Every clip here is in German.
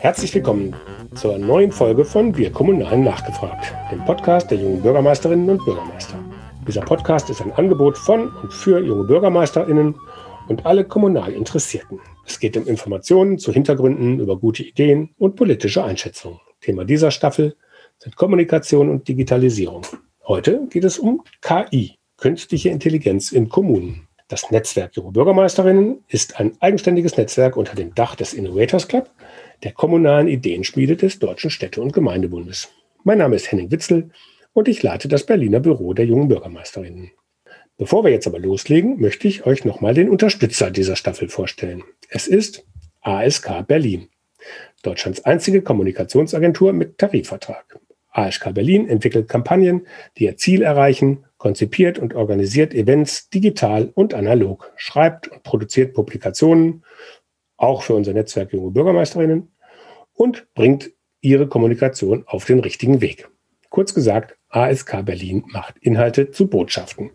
Herzlich willkommen zur neuen Folge von Wir Kommunalen nachgefragt, dem Podcast der jungen Bürgermeisterinnen und Bürgermeister. Dieser Podcast ist ein Angebot von und für junge Bürgermeisterinnen und alle kommunal Interessierten. Es geht um Informationen zu Hintergründen über gute Ideen und politische Einschätzungen. Thema dieser Staffel sind Kommunikation und Digitalisierung. Heute geht es um KI, künstliche Intelligenz in Kommunen. Das Netzwerk Junge Bürgermeisterinnen ist ein eigenständiges Netzwerk unter dem Dach des Innovators Club, der kommunalen Ideenschmiede des Deutschen Städte- und Gemeindebundes. Mein Name ist Henning Witzel und ich leite das Berliner Büro der jungen Bürgermeisterinnen. Bevor wir jetzt aber loslegen, möchte ich euch nochmal den Unterstützer dieser Staffel vorstellen. Es ist ASK Berlin, Deutschlands einzige Kommunikationsagentur mit Tarifvertrag. ASK Berlin entwickelt Kampagnen, die ihr Ziel erreichen, konzipiert und organisiert Events digital und analog, schreibt und produziert Publikationen, auch für unser Netzwerk junge Bürgermeisterinnen, und bringt ihre Kommunikation auf den richtigen Weg. Kurz gesagt, ASK Berlin macht Inhalte zu Botschaften.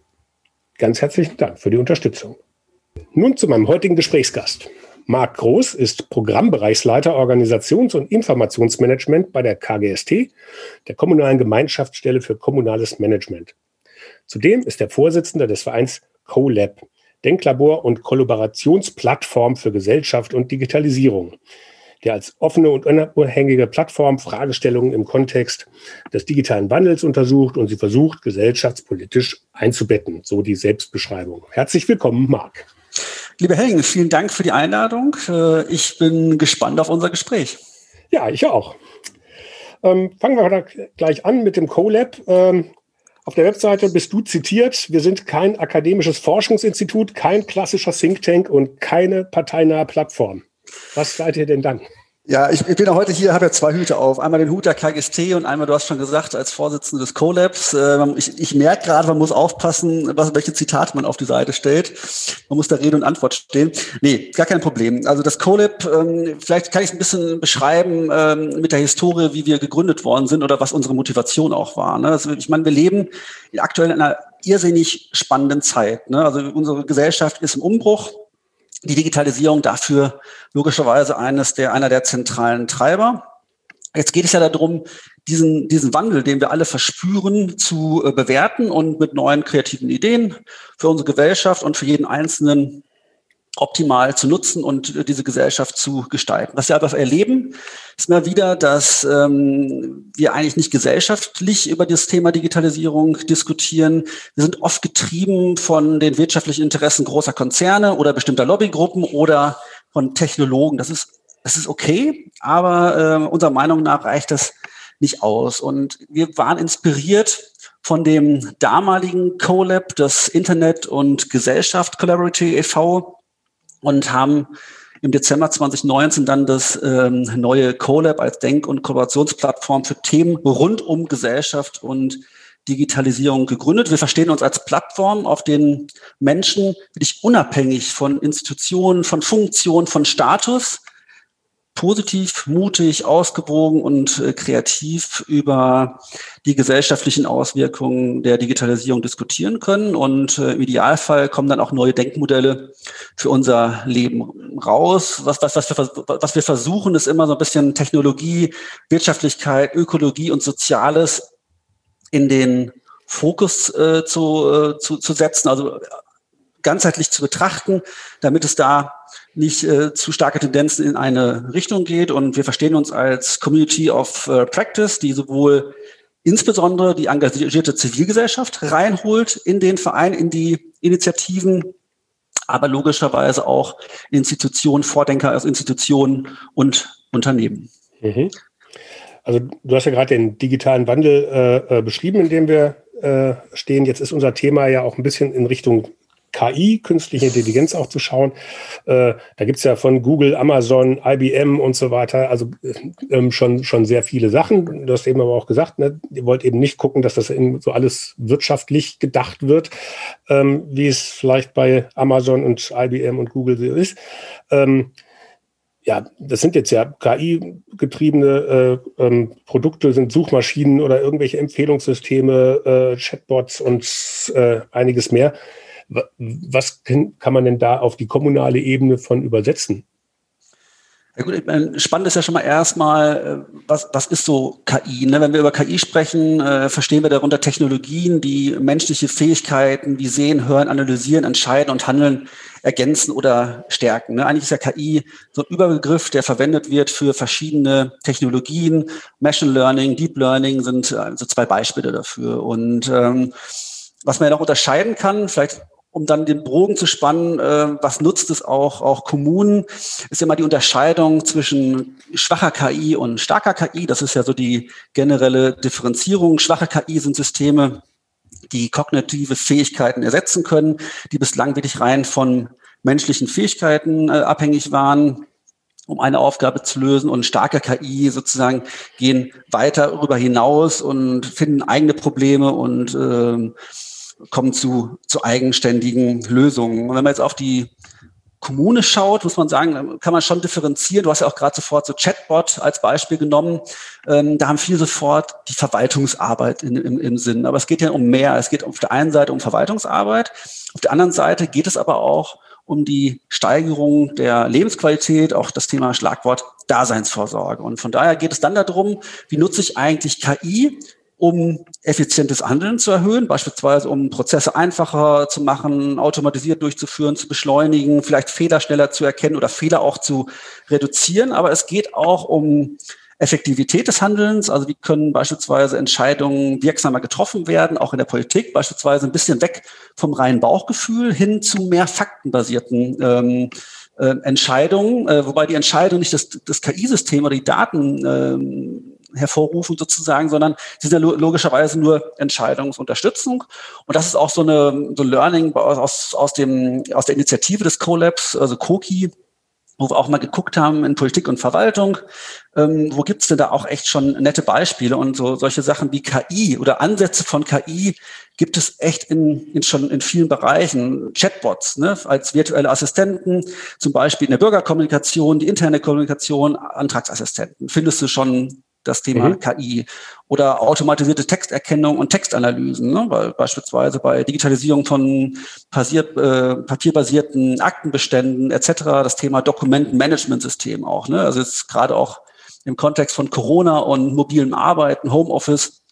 Ganz herzlichen Dank für die Unterstützung. Nun zu meinem heutigen Gesprächsgast. Marc Groß ist Programmbereichsleiter Organisations- und Informationsmanagement bei der KGST, der Kommunalen Gemeinschaftsstelle für kommunales Management. Zudem ist er Vorsitzender des Vereins CoLab, Denklabor und Kollaborationsplattform für Gesellschaft und Digitalisierung, der als offene und unabhängige Plattform Fragestellungen im Kontext des digitalen Wandels untersucht und sie versucht, gesellschaftspolitisch einzubetten, so die Selbstbeschreibung. Herzlich willkommen, Marc. Lieber Henning, vielen Dank für die Einladung. Äh, ich bin gespannt auf unser Gespräch. Ja, ich auch. Ähm, fangen wir gleich an mit dem CoLab. Ähm, auf der Webseite bist du zitiert. Wir sind kein akademisches Forschungsinstitut, kein klassischer Think Tank und keine parteinahe Plattform. Was seid ihr denn dann? Ja, ich, ich bin ja heute hier, habe ja zwei Hüte auf. Einmal den Hut der KGST und einmal, du hast schon gesagt, als Vorsitzende des CoLabs. Äh, ich, ich merke gerade, man muss aufpassen, was, welche Zitate man auf die Seite stellt. Man muss da Rede und Antwort stehen. Nee, gar kein Problem. Also das CoLab, ähm, vielleicht kann ich es ein bisschen beschreiben ähm, mit der Historie, wie wir gegründet worden sind oder was unsere Motivation auch war. Ne? Also ich meine, wir leben aktuell in einer irrsinnig spannenden Zeit. Ne? Also unsere Gesellschaft ist im Umbruch die Digitalisierung dafür logischerweise eines der, einer der zentralen Treiber. Jetzt geht es ja darum, diesen, diesen Wandel, den wir alle verspüren, zu äh, bewerten und mit neuen kreativen Ideen für unsere Gesellschaft und für jeden Einzelnen optimal zu nutzen und diese Gesellschaft zu gestalten. Was wir aber erleben, ist mal wieder, dass ähm, wir eigentlich nicht gesellschaftlich über das Thema Digitalisierung diskutieren. Wir sind oft getrieben von den wirtschaftlichen Interessen großer Konzerne oder bestimmter Lobbygruppen oder von Technologen. Das ist, das ist okay, aber äh, unserer Meinung nach reicht das nicht aus. Und wir waren inspiriert von dem damaligen CoLab, das Internet und Gesellschaft Collaborative e.V., und haben im Dezember 2019 dann das ähm, neue CoLab als Denk- und Kollaborationsplattform für Themen rund um Gesellschaft und Digitalisierung gegründet. Wir verstehen uns als Plattform, auf denen Menschen wirklich unabhängig von Institutionen, von Funktionen, von Status positiv, mutig, ausgewogen und äh, kreativ über die gesellschaftlichen Auswirkungen der Digitalisierung diskutieren können. Und äh, im Idealfall kommen dann auch neue Denkmodelle für unser Leben raus. Was, was, was, wir, was wir versuchen, ist immer so ein bisschen Technologie, Wirtschaftlichkeit, Ökologie und Soziales in den Fokus äh, zu, äh, zu, zu setzen, also ganzheitlich zu betrachten, damit es da nicht äh, zu starke Tendenzen in eine Richtung geht. Und wir verstehen uns als Community of äh, Practice, die sowohl insbesondere die engagierte Zivilgesellschaft reinholt in den Verein, in die Initiativen, aber logischerweise auch Institutionen, Vordenker aus Institutionen und Unternehmen. Mhm. Also du hast ja gerade den digitalen Wandel äh, äh beschrieben, in dem wir äh, stehen. Jetzt ist unser Thema ja auch ein bisschen in Richtung KI, künstliche Intelligenz auch zu schauen. Äh, da gibt's ja von Google, Amazon, IBM und so weiter, also ähm, schon, schon sehr viele Sachen. Du hast eben aber auch gesagt, ne, ihr wollt eben nicht gucken, dass das in so alles wirtschaftlich gedacht wird, ähm, wie es vielleicht bei Amazon und IBM und Google so ist. Ähm, ja, das sind jetzt ja KI-getriebene äh, ähm, Produkte, sind Suchmaschinen oder irgendwelche Empfehlungssysteme, äh, Chatbots und äh, einiges mehr. Was kann man denn da auf die kommunale Ebene von übersetzen? Ja gut, spannend ist ja schon mal erstmal, äh, was, was ist so KI? Ne? Wenn wir über KI sprechen, äh, verstehen wir darunter Technologien, die menschliche Fähigkeiten wie Sehen, Hören, Analysieren, Entscheiden und Handeln ergänzen oder stärken. Ne? Eigentlich ist ja KI so ein Überbegriff, der verwendet wird für verschiedene Technologien. Machine Learning, Deep Learning sind also zwei Beispiele dafür. Und ähm, was man ja noch unterscheiden kann, vielleicht um dann den Bogen zu spannen, äh, was nutzt es auch, auch Kommunen, ist immer die Unterscheidung zwischen schwacher KI und starker KI. Das ist ja so die generelle Differenzierung. Schwache KI sind Systeme, die kognitive Fähigkeiten ersetzen können, die bislang wirklich rein von menschlichen Fähigkeiten äh, abhängig waren um eine Aufgabe zu lösen und starke KI sozusagen gehen weiter darüber hinaus und finden eigene Probleme und äh, kommen zu, zu eigenständigen Lösungen. Und wenn man jetzt auf die Kommune schaut, muss man sagen, kann man schon differenzieren. Du hast ja auch gerade sofort so Chatbot als Beispiel genommen. Ähm, da haben viele sofort die Verwaltungsarbeit in, im, im Sinn. Aber es geht ja um mehr. Es geht auf der einen Seite um Verwaltungsarbeit. Auf der anderen Seite geht es aber auch um die Steigerung der Lebensqualität, auch das Thema Schlagwort Daseinsvorsorge. Und von daher geht es dann darum, wie nutze ich eigentlich KI um effizientes Handeln zu erhöhen, beispielsweise um Prozesse einfacher zu machen, automatisiert durchzuführen, zu beschleunigen, vielleicht Fehler schneller zu erkennen oder Fehler auch zu reduzieren. Aber es geht auch um Effektivität des Handelns, also wie können beispielsweise Entscheidungen wirksamer getroffen werden, auch in der Politik, beispielsweise ein bisschen weg vom reinen Bauchgefühl hin zu mehr faktenbasierten ähm, äh, Entscheidungen, äh, wobei die Entscheidung nicht das, das KI-System oder die Daten ähm, hervorrufen sozusagen, sondern sie sind ja logischerweise nur Entscheidungsunterstützung. Und das ist auch so eine so Learning aus, aus, dem, aus der Initiative des CoLabs, also COKI, wo wir auch mal geguckt haben in Politik und Verwaltung, ähm, wo gibt's denn da auch echt schon nette Beispiele und so solche Sachen wie KI oder Ansätze von KI gibt es echt in, in schon in vielen Bereichen. Chatbots ne, als virtuelle Assistenten, zum Beispiel in der Bürgerkommunikation, die interne Kommunikation, Antragsassistenten findest du schon das Thema mhm. KI oder automatisierte Texterkennung und Textanalysen, ne? weil beispielsweise bei Digitalisierung von passiert, äh, papierbasierten Aktenbeständen etc. das Thema Dokumentenmanagementsystem auch. Ne? Also jetzt gerade auch im Kontext von Corona und mobilem Arbeiten, Homeoffice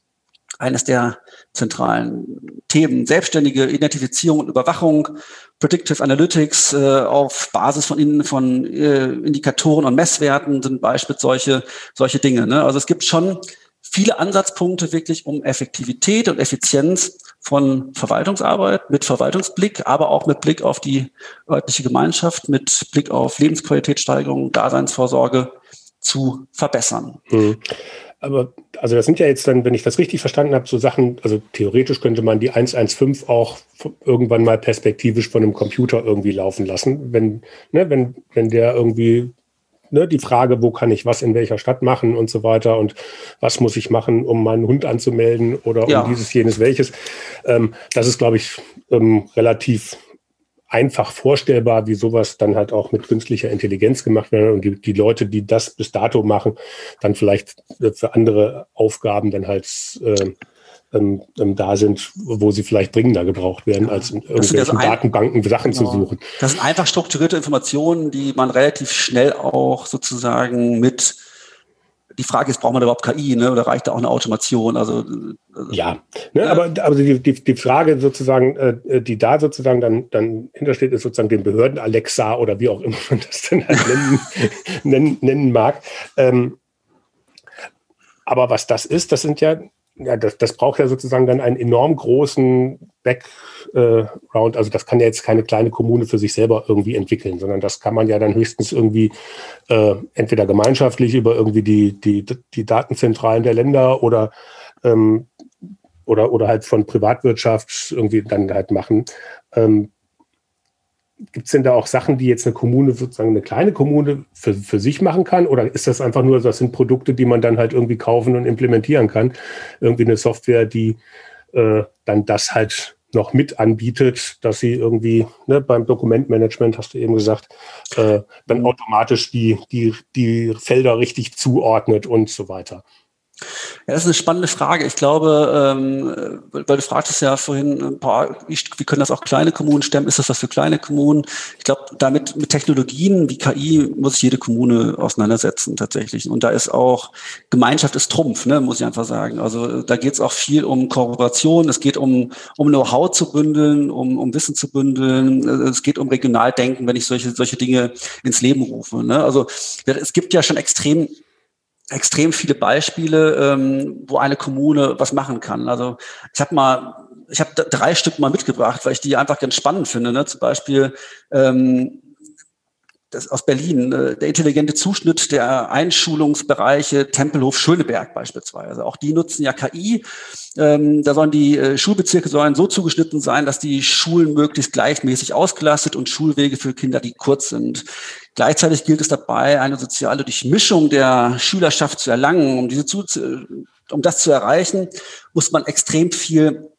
eines der zentralen Themen. Selbstständige Identifizierung und Überwachung, Predictive Analytics äh, auf Basis von, von äh, Indikatoren und Messwerten sind beispielsweise solche, solche Dinge. Ne? Also es gibt schon viele Ansatzpunkte wirklich um Effektivität und Effizienz von Verwaltungsarbeit mit Verwaltungsblick, aber auch mit Blick auf die örtliche Gemeinschaft, mit Blick auf Lebensqualitätssteigerung, Daseinsvorsorge zu verbessern. Mhm. Aber also das sind ja jetzt dann, wenn ich das richtig verstanden habe, so Sachen, also theoretisch könnte man die 115 auch irgendwann mal perspektivisch von einem Computer irgendwie laufen lassen, wenn, ne, wenn, wenn der irgendwie ne, die Frage, wo kann ich was in welcher Stadt machen und so weiter und was muss ich machen, um meinen Hund anzumelden oder ja. um dieses, jenes, welches. Ähm, das ist, glaube ich, ähm, relativ einfach vorstellbar, wie sowas dann halt auch mit künstlicher Intelligenz gemacht wird und die, die Leute, die das bis dato machen, dann vielleicht für andere Aufgaben dann halt äh, ähm, ähm, da sind, wo sie vielleicht dringender gebraucht werden, als in irgendwelchen Datenbanken Sachen genau. zu suchen. Das sind einfach strukturierte Informationen, die man relativ schnell auch sozusagen mit die Frage ist, braucht man überhaupt KI, ne? Oder reicht da auch eine Automation? Also äh, ja, ne, aber aber die, die, die Frage sozusagen, äh, die da sozusagen dann dann hintersteht, ist sozusagen den Behörden Alexa oder wie auch immer man das dann halt nennen, nennen, nennen mag. Ähm, aber was das ist, das sind ja ja, das, das braucht ja sozusagen dann einen enorm großen Background. Also das kann ja jetzt keine kleine Kommune für sich selber irgendwie entwickeln, sondern das kann man ja dann höchstens irgendwie äh, entweder gemeinschaftlich über irgendwie die, die, die Datenzentralen der Länder oder, ähm, oder, oder halt von Privatwirtschaft irgendwie dann halt machen. Ähm, Gibt es denn da auch Sachen, die jetzt eine Kommune, sozusagen eine kleine Kommune für, für sich machen kann? Oder ist das einfach nur, das sind Produkte, die man dann halt irgendwie kaufen und implementieren kann? Irgendwie eine Software, die äh, dann das halt noch mit anbietet, dass sie irgendwie ne, beim Dokumentmanagement, hast du eben gesagt, äh, dann automatisch die, die, die Felder richtig zuordnet und so weiter. Ja, das ist eine spannende Frage. Ich glaube, ähm, weil du fragtest ja vorhin, boah, wie, wie können das auch kleine Kommunen stemmen? Ist das was für kleine Kommunen? Ich glaube, damit mit Technologien wie KI muss sich jede Kommune auseinandersetzen tatsächlich. Und da ist auch Gemeinschaft ist Trumpf, ne, muss ich einfach sagen. Also da geht es auch viel um Kooperation. Es geht um um Know-how zu bündeln, um um Wissen zu bündeln. Es geht um Regionaldenken, wenn ich solche solche Dinge ins Leben rufe. Ne? Also es gibt ja schon extrem extrem viele Beispiele, ähm, wo eine Kommune was machen kann. Also ich habe mal, ich habe drei Stück mal mitgebracht, weil ich die einfach ganz spannend finde. Ne? Zum Beispiel ähm, das aus Berlin, äh, der intelligente Zuschnitt der Einschulungsbereiche Tempelhof Schöneberg beispielsweise. Auch die nutzen ja KI. Ähm, da sollen die äh, Schulbezirke sollen so zugeschnitten sein, dass die Schulen möglichst gleichmäßig ausgelastet und Schulwege für Kinder, die kurz sind. Gleichzeitig gilt es dabei, eine soziale Durchmischung der Schülerschaft zu erlangen. Um diese zu, um das zu erreichen, muss man extrem viel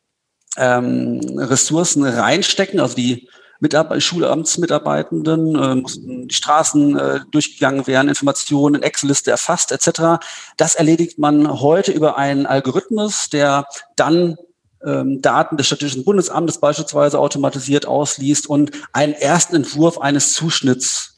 ähm, Ressourcen reinstecken. Also die Mitarbeiter, Schulamtsmitarbeitenden, äh, mussten die Straßen äh, durchgegangen werden, Informationen in Excel-Liste erfasst etc. Das erledigt man heute über einen Algorithmus, der dann ähm, Daten des Statistischen Bundesamtes beispielsweise automatisiert ausliest und einen ersten Entwurf eines Zuschnitts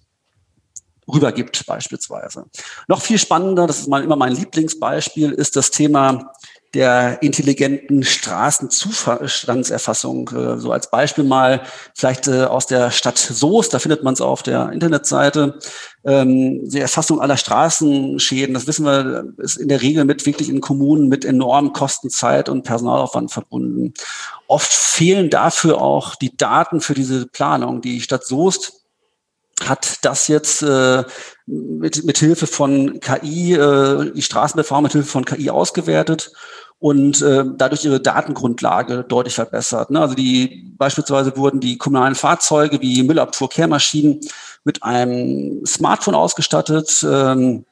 rübergibt beispielsweise. Noch viel spannender, das ist mal immer mein Lieblingsbeispiel, ist das Thema der intelligenten Straßenzustandserfassung. Äh, so als Beispiel mal vielleicht äh, aus der Stadt Soest, da findet man es auf der Internetseite. Ähm, die Erfassung aller Straßenschäden, das wissen wir, ist in der Regel mit wirklich in Kommunen mit enormen Kosten, Zeit und Personalaufwand verbunden. Oft fehlen dafür auch die Daten für diese Planung. Die Stadt Soest hat das jetzt äh, mit, mit Hilfe von KI, äh, die Straßenbefahrung mit Hilfe von KI ausgewertet und äh, dadurch ihre Datengrundlage deutlich verbessert. Ne? Also die beispielsweise wurden die kommunalen Fahrzeuge wie Müllabfuhr-Kehrmaschinen mit einem Smartphone ausgestattet. Ähm,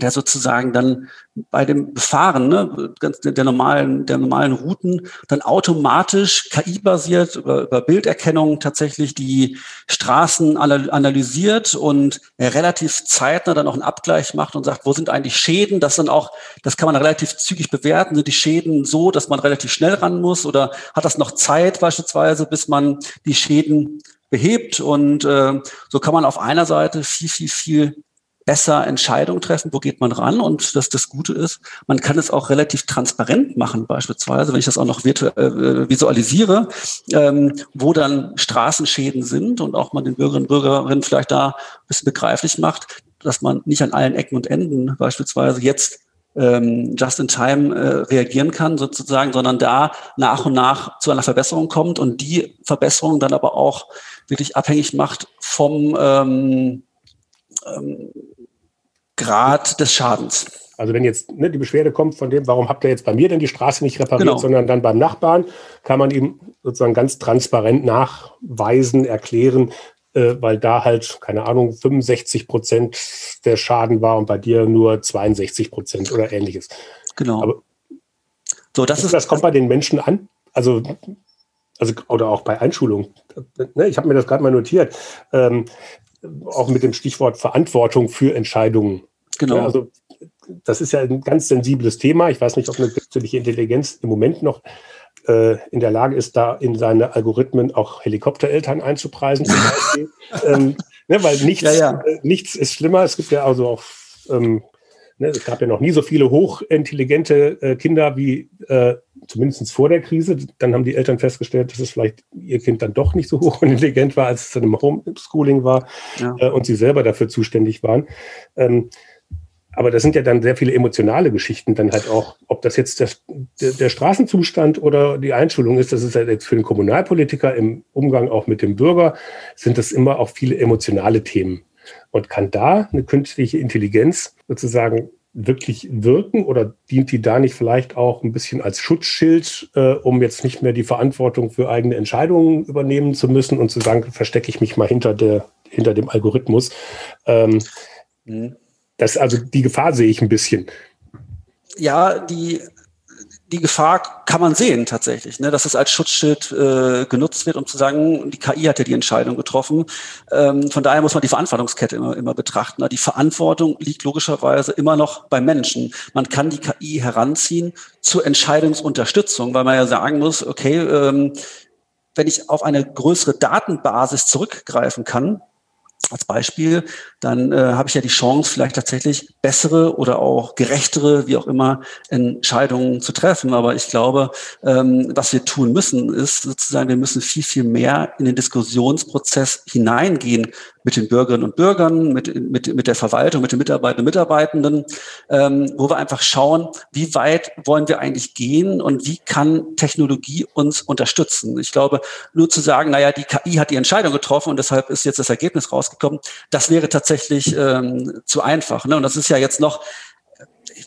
der sozusagen dann bei dem Befahren ne, der, normalen, der normalen Routen dann automatisch KI-basiert über, über Bilderkennung tatsächlich die Straßen analysiert und relativ zeitnah dann auch einen Abgleich macht und sagt, wo sind eigentlich Schäden? Das dann auch, das kann man relativ zügig bewerten. Sind die Schäden so, dass man relativ schnell ran muss oder hat das noch Zeit beispielsweise, bis man die Schäden behebt? Und äh, so kann man auf einer Seite viel, viel, viel besser Entscheidungen treffen, wo geht man ran? Und dass das Gute ist, man kann es auch relativ transparent machen, beispielsweise, wenn ich das auch noch virtuell, äh, visualisiere, ähm, wo dann Straßenschäden sind und auch man den Bürgerinnen und Bürgerinnen vielleicht da ein bisschen begreiflich macht, dass man nicht an allen Ecken und Enden beispielsweise jetzt ähm, just in time äh, reagieren kann sozusagen, sondern da nach und nach zu einer Verbesserung kommt und die Verbesserung dann aber auch wirklich abhängig macht vom ähm, ähm, Grad des Schadens. Also wenn jetzt ne, die Beschwerde kommt von dem, warum habt ihr jetzt bei mir denn die Straße nicht repariert, genau. sondern dann beim Nachbarn, kann man ihm sozusagen ganz transparent nachweisen, erklären, äh, weil da halt, keine Ahnung, 65 Prozent der Schaden war und bei dir nur 62 Prozent oder ähnliches. Genau. Aber so, das, ist, das kommt bei den Menschen an. Also, also oder auch bei Einschulung. Ne, ich habe mir das gerade mal notiert. Ähm, auch mit dem Stichwort Verantwortung für Entscheidungen. Genau. Also das ist ja ein ganz sensibles Thema. Ich weiß nicht, ob eine künstliche Intelligenz im Moment noch äh, in der Lage ist, da in seine Algorithmen auch Helikoptereltern einzupreisen, ähm, ne, weil nichts, ja, ja. Äh, nichts ist schlimmer. Es gibt ja also auch ähm, Ne, es gab ja noch nie so viele hochintelligente äh, Kinder wie äh, zumindest vor der Krise. Dann haben die Eltern festgestellt, dass es vielleicht ihr Kind dann doch nicht so hochintelligent war, als es dann im Homeschooling war ja. äh, und sie selber dafür zuständig waren. Ähm, aber das sind ja dann sehr viele emotionale Geschichten dann halt auch, ob das jetzt der, der, der Straßenzustand oder die Einschulung ist, das ist halt jetzt für den Kommunalpolitiker im Umgang auch mit dem Bürger, sind das immer auch viele emotionale Themen. Und kann da eine künstliche Intelligenz sozusagen wirklich wirken oder dient die da nicht vielleicht auch ein bisschen als Schutzschild, äh, um jetzt nicht mehr die Verantwortung für eigene Entscheidungen übernehmen zu müssen und zu sagen, verstecke ich mich mal hinter der hinter dem Algorithmus. Ähm, mhm. Das also die Gefahr sehe ich ein bisschen. Ja, die die Gefahr kann man sehen tatsächlich, ne, dass es als Schutzschild äh, genutzt wird, um zu sagen, die KI hat ja die Entscheidung getroffen. Ähm, von daher muss man die Verantwortungskette immer, immer betrachten. Die Verantwortung liegt logischerweise immer noch beim Menschen. Man kann die KI heranziehen zur Entscheidungsunterstützung, weil man ja sagen muss, okay, ähm, wenn ich auf eine größere Datenbasis zurückgreifen kann, als Beispiel, dann äh, habe ich ja die Chance, vielleicht tatsächlich bessere oder auch gerechtere, wie auch immer, Entscheidungen zu treffen. Aber ich glaube, ähm, was wir tun müssen, ist sozusagen, wir müssen viel, viel mehr in den Diskussionsprozess hineingehen mit den Bürgerinnen und Bürgern, mit, mit, mit der Verwaltung, mit den Mitarbeitern und Mitarbeitenden, ähm, wo wir einfach schauen, wie weit wollen wir eigentlich gehen und wie kann Technologie uns unterstützen. Ich glaube, nur zu sagen, naja, die KI hat die Entscheidung getroffen und deshalb ist jetzt das Ergebnis rausgekommen, das wäre tatsächlich ähm, zu einfach. Ne? Und das ist ja jetzt noch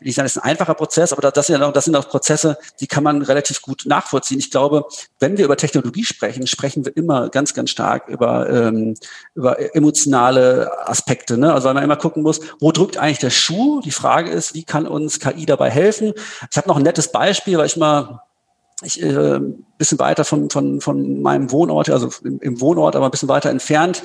ich sagen, es ist ein einfacher Prozess, aber das sind, ja das sind auch Prozesse, die kann man relativ gut nachvollziehen. Ich glaube, wenn wir über Technologie sprechen, sprechen wir immer ganz, ganz stark über, ähm, über emotionale Aspekte. Ne? Also weil man immer gucken muss, wo drückt eigentlich der Schuh? Die Frage ist, wie kann uns KI dabei helfen? Ich habe noch ein nettes Beispiel, weil ich mal ich äh, bisschen weiter von, von, von meinem Wohnort, also im, im Wohnort, aber ein bisschen weiter entfernt,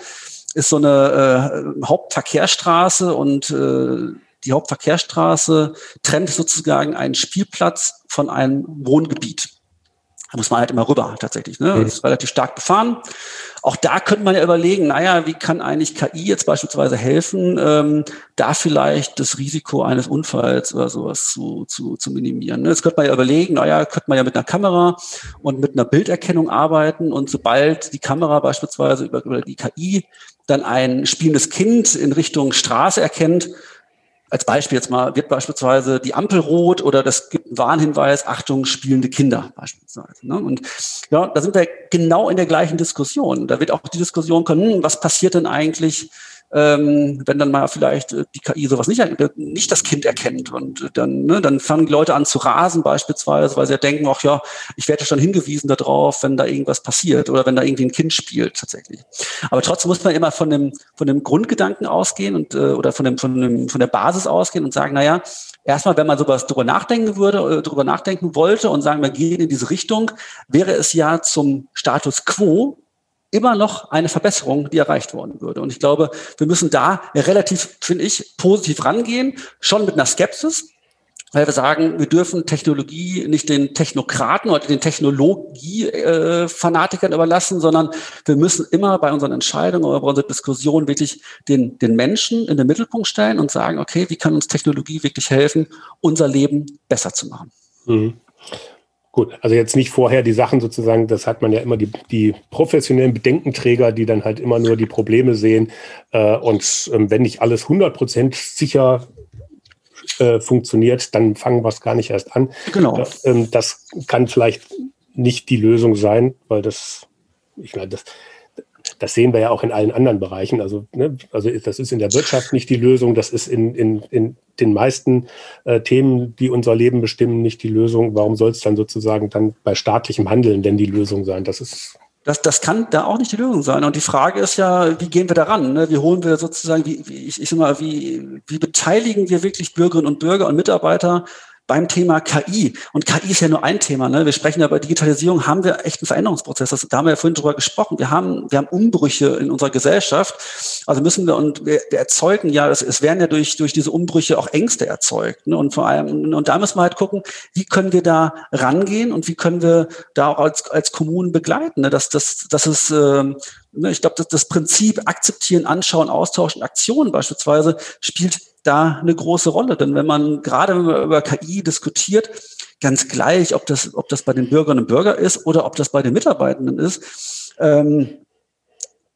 ist so eine äh, Hauptverkehrsstraße und äh, die Hauptverkehrsstraße trennt sozusagen einen Spielplatz von einem Wohngebiet. Da muss man halt immer rüber tatsächlich. Ne? Das ist relativ stark befahren. Auch da könnte man ja überlegen, naja, wie kann eigentlich KI jetzt beispielsweise helfen, ähm, da vielleicht das Risiko eines Unfalls oder sowas zu, zu, zu minimieren. Ne? Jetzt könnte man ja überlegen, naja, könnte man ja mit einer Kamera und mit einer Bilderkennung arbeiten und sobald die Kamera beispielsweise über, über die KI dann ein spielendes Kind in Richtung Straße erkennt, als Beispiel jetzt mal, wird beispielsweise die Ampel rot oder das gibt einen Warnhinweis, Achtung, spielende Kinder beispielsweise. Ne? Und ja, da sind wir genau in der gleichen Diskussion. Da wird auch die Diskussion kommen, hm, was passiert denn eigentlich, ähm, wenn dann mal vielleicht äh, die KI sowas nicht, nicht das Kind erkennt und dann, ne, dann fangen die Leute an zu rasen beispielsweise, weil sie ja denken, ach ja, ich werde schon hingewiesen darauf, wenn da irgendwas passiert oder wenn da irgendwie ein Kind spielt tatsächlich. Aber trotzdem muss man immer von dem, von dem Grundgedanken ausgehen und äh, oder von dem, von dem, von der Basis ausgehen und sagen, naja, erstmal, wenn man sowas drüber nachdenken würde, äh, drüber nachdenken wollte und sagen, wir gehen in diese Richtung, wäre es ja zum Status quo immer noch eine Verbesserung, die erreicht worden würde. Und ich glaube, wir müssen da relativ, finde ich, positiv rangehen, schon mit einer Skepsis, weil wir sagen, wir dürfen Technologie nicht den Technokraten oder den Technologie-Fanatikern überlassen, sondern wir müssen immer bei unseren Entscheidungen oder bei unserer Diskussion wirklich den, den Menschen in den Mittelpunkt stellen und sagen, okay, wie kann uns Technologie wirklich helfen, unser Leben besser zu machen? Mhm. Gut, also jetzt nicht vorher die Sachen sozusagen, das hat man ja immer die, die professionellen Bedenkenträger, die dann halt immer nur die Probleme sehen. Äh, und ähm, wenn nicht alles 100% sicher äh, funktioniert, dann fangen wir es gar nicht erst an. Genau. Das, ähm, das kann vielleicht nicht die Lösung sein, weil das, ich meine, das, das sehen wir ja auch in allen anderen Bereichen. Also, ne, also das ist in der Wirtschaft nicht die Lösung, das ist in, in, in den meisten äh, Themen, die unser Leben bestimmen, nicht die Lösung. Warum soll es dann sozusagen dann bei staatlichem Handeln denn die Lösung sein? Das ist das, das kann da auch nicht die Lösung sein. Und die Frage ist ja, wie gehen wir daran? Ne? Wie holen wir sozusagen, wie, wie ich, ich sag mal, wie, wie beteiligen wir wirklich Bürgerinnen und Bürger und Mitarbeiter beim Thema KI. Und KI ist ja nur ein Thema. Ne? Wir sprechen ja bei Digitalisierung, haben wir echt einen Veränderungsprozess. Das, da haben wir ja vorhin drüber gesprochen. Wir haben, wir haben Umbrüche in unserer Gesellschaft. Also müssen wir, und wir, wir erzeugen ja, es, es werden ja durch, durch diese Umbrüche auch Ängste erzeugt. Ne? Und vor allem, und da müssen wir halt gucken, wie können wir da rangehen und wie können wir da auch als, als Kommunen begleiten. Ne? Dass, dass, dass es, ähm, ne, ich glaube, dass das Prinzip akzeptieren, anschauen, austauschen, Aktionen beispielsweise spielt da eine große Rolle. Denn wenn man, gerade wenn man über KI diskutiert, ganz gleich, ob das, ob das bei den Bürgerinnen und Bürgern ist oder ob das bei den Mitarbeitenden ist, ähm,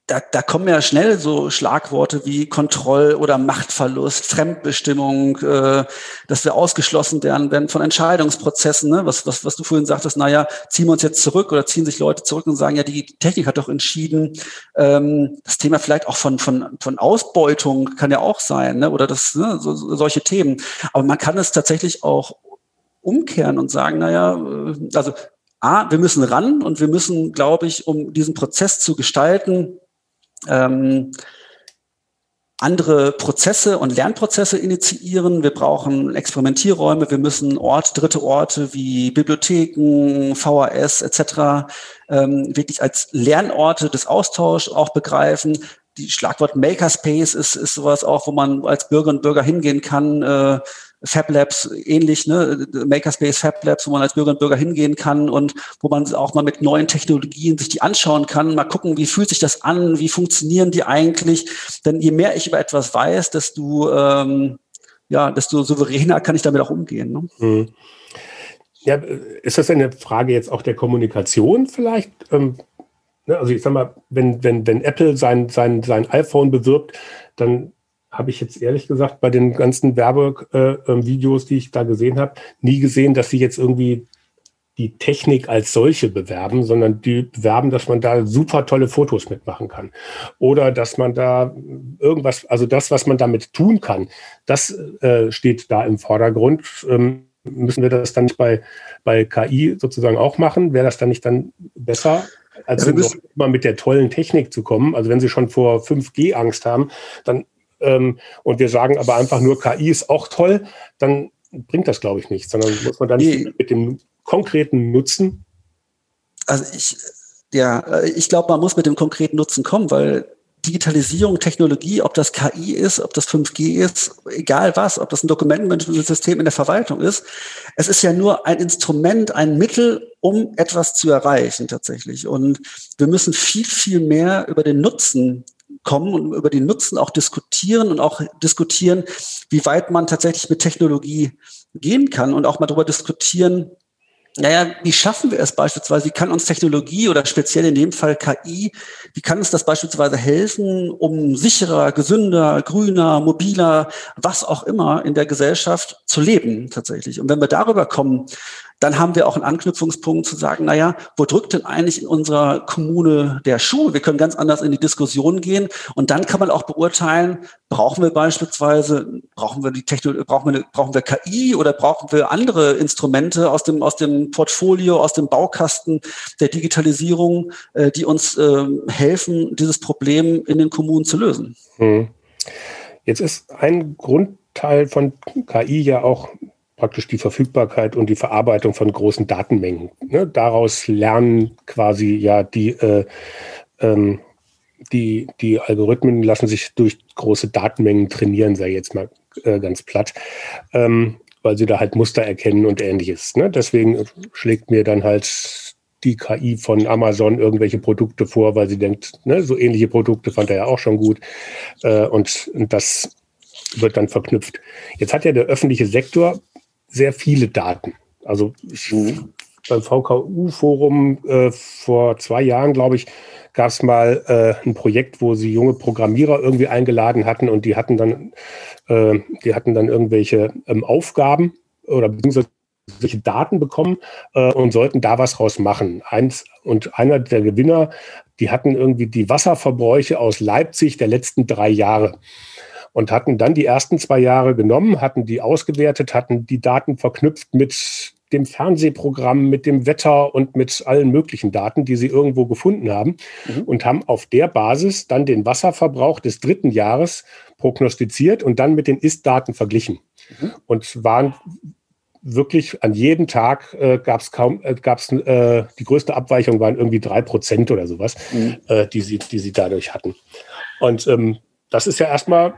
da, da kommen ja schnell so Schlagworte wie Kontroll- oder Machtverlust, Fremdbestimmung, äh, dass wir ausgeschlossen werden, werden von Entscheidungsprozessen, ne? was, was, was du vorhin sagtest, naja, ziehen wir uns jetzt zurück oder ziehen sich Leute zurück und sagen, ja, die Technik hat doch entschieden. Ähm, das Thema vielleicht auch von, von, von Ausbeutung kann ja auch sein, ne? oder das, ne? so, solche Themen. Aber man kann es tatsächlich auch umkehren und sagen, naja, äh, also A, wir müssen ran und wir müssen, glaube ich, um diesen Prozess zu gestalten, ähm, andere Prozesse und Lernprozesse initiieren. Wir brauchen Experimentierräume. Wir müssen Ort, dritte Orte wie Bibliotheken, VHS etc. Ähm, wirklich als Lernorte des Austauschs auch begreifen. Die Schlagwort Makerspace ist, ist sowas auch, wo man als Bürger und Bürger hingehen kann. Äh, Fab Labs ähnlich, ne? Makerspace Fab Labs, wo man als Bürger und Bürger hingehen kann und wo man auch mal mit neuen Technologien sich die anschauen kann, mal gucken, wie fühlt sich das an, wie funktionieren die eigentlich. Denn je mehr ich über etwas weiß, desto, ähm, ja, desto souveräner kann ich damit auch umgehen. Ne? Mhm. Ja, ist das eine Frage jetzt auch der Kommunikation vielleicht? Ähm, ne, also ich sag mal, wenn, wenn, wenn Apple sein, sein, sein iPhone bewirbt, dann habe ich jetzt ehrlich gesagt bei den ganzen Werbevideos, äh, die ich da gesehen habe, nie gesehen, dass sie jetzt irgendwie die Technik als solche bewerben, sondern die bewerben, dass man da super tolle Fotos mitmachen kann. Oder dass man da irgendwas, also das, was man damit tun kann, das äh, steht da im Vordergrund. Ähm, müssen wir das dann nicht bei, bei KI sozusagen auch machen? Wäre das dann nicht dann besser, als also immer mit der tollen Technik zu kommen? Also wenn Sie schon vor 5G Angst haben, dann ähm, und wir sagen aber einfach nur, KI ist auch toll, dann bringt das, glaube ich, nichts, sondern muss man dann nee. mit dem konkreten Nutzen. Also ich, ja, äh, ich glaube, man muss mit dem konkreten Nutzen kommen, weil Digitalisierung, Technologie, ob das KI ist, ob das 5G ist, egal was, ob das ein Dokumentenmanagementsystem in der Verwaltung ist, es ist ja nur ein Instrument, ein Mittel, um etwas zu erreichen tatsächlich. Und wir müssen viel, viel mehr über den Nutzen kommen und über den Nutzen auch diskutieren und auch diskutieren, wie weit man tatsächlich mit Technologie gehen kann und auch mal darüber diskutieren, naja, wie schaffen wir es beispielsweise? Wie kann uns Technologie oder speziell in dem Fall KI, wie kann uns das beispielsweise helfen, um sicherer, gesünder, grüner, mobiler, was auch immer in der Gesellschaft zu leben tatsächlich? Und wenn wir darüber kommen, dann haben wir auch einen Anknüpfungspunkt zu sagen, naja, wo drückt denn eigentlich in unserer Kommune der Schuh? Wir können ganz anders in die Diskussion gehen und dann kann man auch beurteilen, brauchen wir beispielsweise, brauchen wir die Technologie, brauchen wir, brauchen wir KI oder brauchen wir andere Instrumente aus dem, aus dem Portfolio, aus dem Baukasten der Digitalisierung, äh, die uns äh, helfen, dieses Problem in den Kommunen zu lösen? Hm. Jetzt ist ein Grundteil von KI ja auch praktisch die Verfügbarkeit und die Verarbeitung von großen Datenmengen. Ne? Daraus lernen quasi ja die, äh, ähm, die, die Algorithmen lassen sich durch große Datenmengen trainieren, sei jetzt mal äh, ganz platt, ähm, weil sie da halt Muster erkennen und ähnliches. Ne? Deswegen schlägt mir dann halt die KI von Amazon irgendwelche Produkte vor, weil sie denkt, ne, so ähnliche Produkte fand er ja auch schon gut. Äh, und, und das wird dann verknüpft. Jetzt hat ja der öffentliche Sektor sehr viele Daten. Also ich, beim VKU-Forum äh, vor zwei Jahren, glaube ich, gab es mal äh, ein Projekt, wo sie junge Programmierer irgendwie eingeladen hatten und die hatten dann, äh, die hatten dann irgendwelche ähm, Aufgaben oder beziehungsweise solche Daten bekommen äh, und sollten da was raus machen. Eins, und einer der Gewinner, die hatten irgendwie die Wasserverbräuche aus Leipzig der letzten drei Jahre und hatten dann die ersten zwei Jahre genommen, hatten die ausgewertet, hatten die Daten verknüpft mit dem Fernsehprogramm, mit dem Wetter und mit allen möglichen Daten, die sie irgendwo gefunden haben mhm. und haben auf der Basis dann den Wasserverbrauch des dritten Jahres prognostiziert und dann mit den Ist-Daten verglichen mhm. und waren wirklich an jedem Tag äh, gab es kaum, äh, gab es äh, die größte Abweichung waren irgendwie drei Prozent oder sowas, mhm. äh, die sie, die sie dadurch hatten. Und ähm, das ist ja erstmal,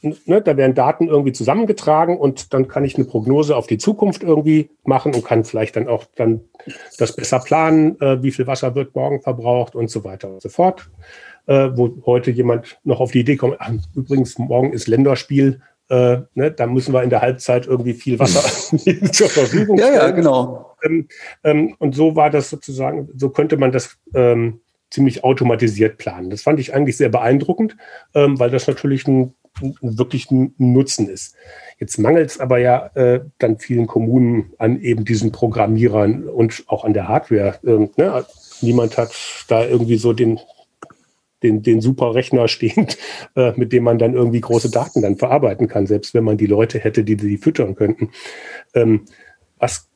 ne, da werden Daten irgendwie zusammengetragen und dann kann ich eine Prognose auf die Zukunft irgendwie machen und kann vielleicht dann auch dann das besser planen, äh, wie viel Wasser wird morgen verbraucht und so weiter und so fort. Äh, wo heute jemand noch auf die Idee kommt, ach, übrigens, morgen ist Länderspiel, äh, ne, da müssen wir in der Halbzeit irgendwie viel Wasser zur Verfügung stellen. Ja, ja, genau. Ähm, ähm, und so war das sozusagen, so könnte man das ähm, ziemlich automatisiert planen. Das fand ich eigentlich sehr beeindruckend, ähm, weil das natürlich ein, ein wirklich ein Nutzen ist. Jetzt mangelt es aber ja äh, dann vielen Kommunen an eben diesen Programmierern und auch an der Hardware. Ähm, ne? Niemand hat da irgendwie so den, den, den super Rechner stehend, äh, mit dem man dann irgendwie große Daten dann verarbeiten kann, selbst wenn man die Leute hätte, die die füttern könnten. Ähm, was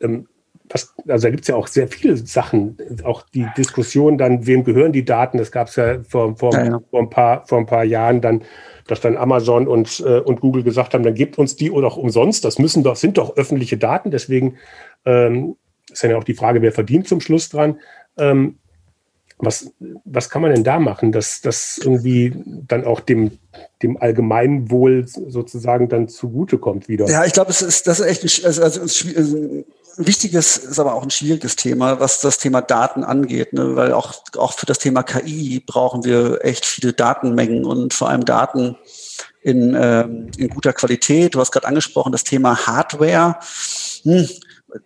ähm, was, also da gibt es ja auch sehr viele Sachen, auch die Diskussion dann, wem gehören die Daten? Das gab es ja vor, vor, ja, ja. vor, ein paar, vor ein paar Jahren dann, dass dann Amazon und, äh, und Google gesagt haben, dann gebt uns die oder auch umsonst. Das müssen doch, sind doch öffentliche Daten. Deswegen ähm, ist ja auch die Frage, wer verdient zum Schluss dran. Ähm, was, was kann man denn da machen, dass das irgendwie dann auch dem, dem Allgemeinwohl sozusagen dann zugutekommt wieder? Ja, ich glaube, es ist, das ist echt ein, also, also wichtiges, ist aber auch ein schwieriges Thema, was das Thema Daten angeht, ne? weil auch, auch für das Thema KI brauchen wir echt viele Datenmengen und vor allem Daten in, ähm, in guter Qualität. Du hast gerade angesprochen, das Thema Hardware. Hm,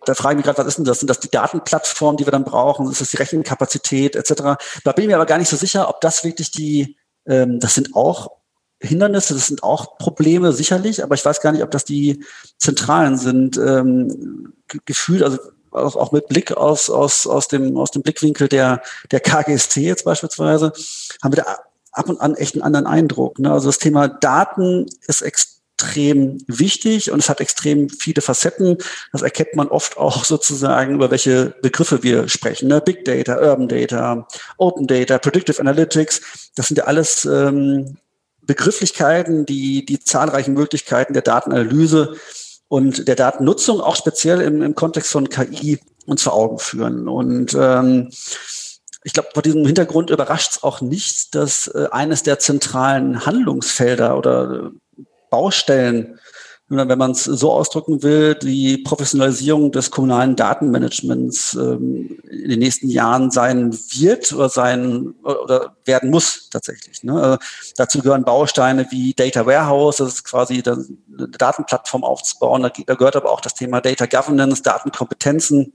da frage ich mich gerade, was ist denn das? Sind das die Datenplattformen, die wir dann brauchen? Ist das die Rechenkapazität etc.? Da bin ich mir aber gar nicht so sicher, ob das wirklich die, ähm, das sind auch Hindernisse, das sind auch Probleme sicherlich, aber ich weiß gar nicht, ob das die zentralen sind. Ähm, gefühlt, also auch, mit Blick aus, aus, aus, dem, aus dem Blickwinkel der, der KGST jetzt beispielsweise, haben wir da ab und an echt einen anderen Eindruck. Ne? Also das Thema Daten ist extrem extrem wichtig und es hat extrem viele Facetten. Das erkennt man oft auch sozusagen, über welche Begriffe wir sprechen. Ne? Big Data, Urban Data, Open Data, Predictive Analytics. Das sind ja alles ähm, Begrifflichkeiten, die die zahlreichen Möglichkeiten der Datenanalyse und der Datennutzung auch speziell im, im Kontext von KI uns vor Augen führen. Und ähm, ich glaube, vor diesem Hintergrund überrascht es auch nicht, dass äh, eines der zentralen Handlungsfelder oder Baustellen, wenn man es so ausdrücken will, die Professionalisierung des kommunalen Datenmanagements ähm, in den nächsten Jahren sein wird oder sein oder werden muss tatsächlich. Ne? Also dazu gehören Bausteine wie Data Warehouse, das ist quasi eine Datenplattform aufzubauen. Da, da gehört aber auch das Thema Data Governance, Datenkompetenzen